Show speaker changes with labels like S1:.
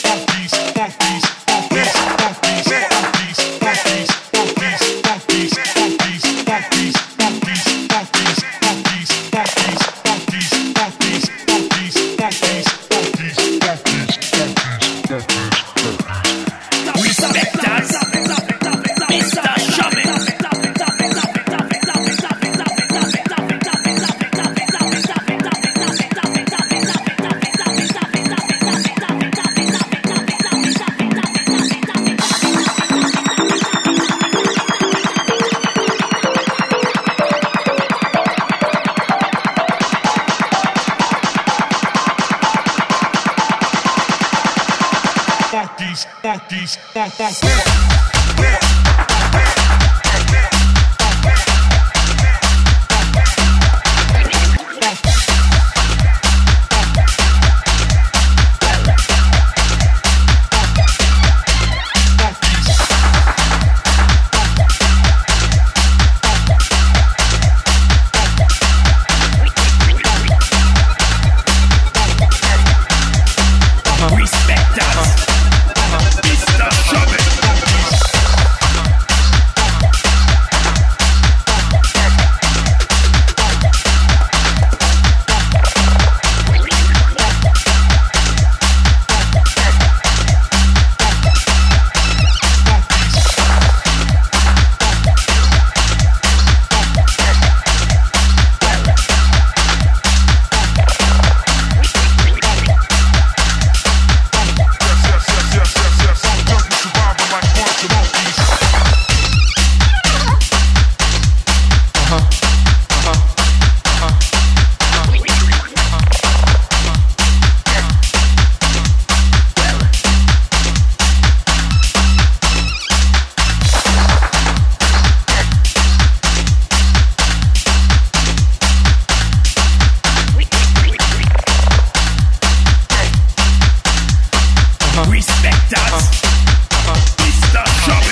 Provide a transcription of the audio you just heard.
S1: Bye.
S2: Respect us. Mr. Shopping.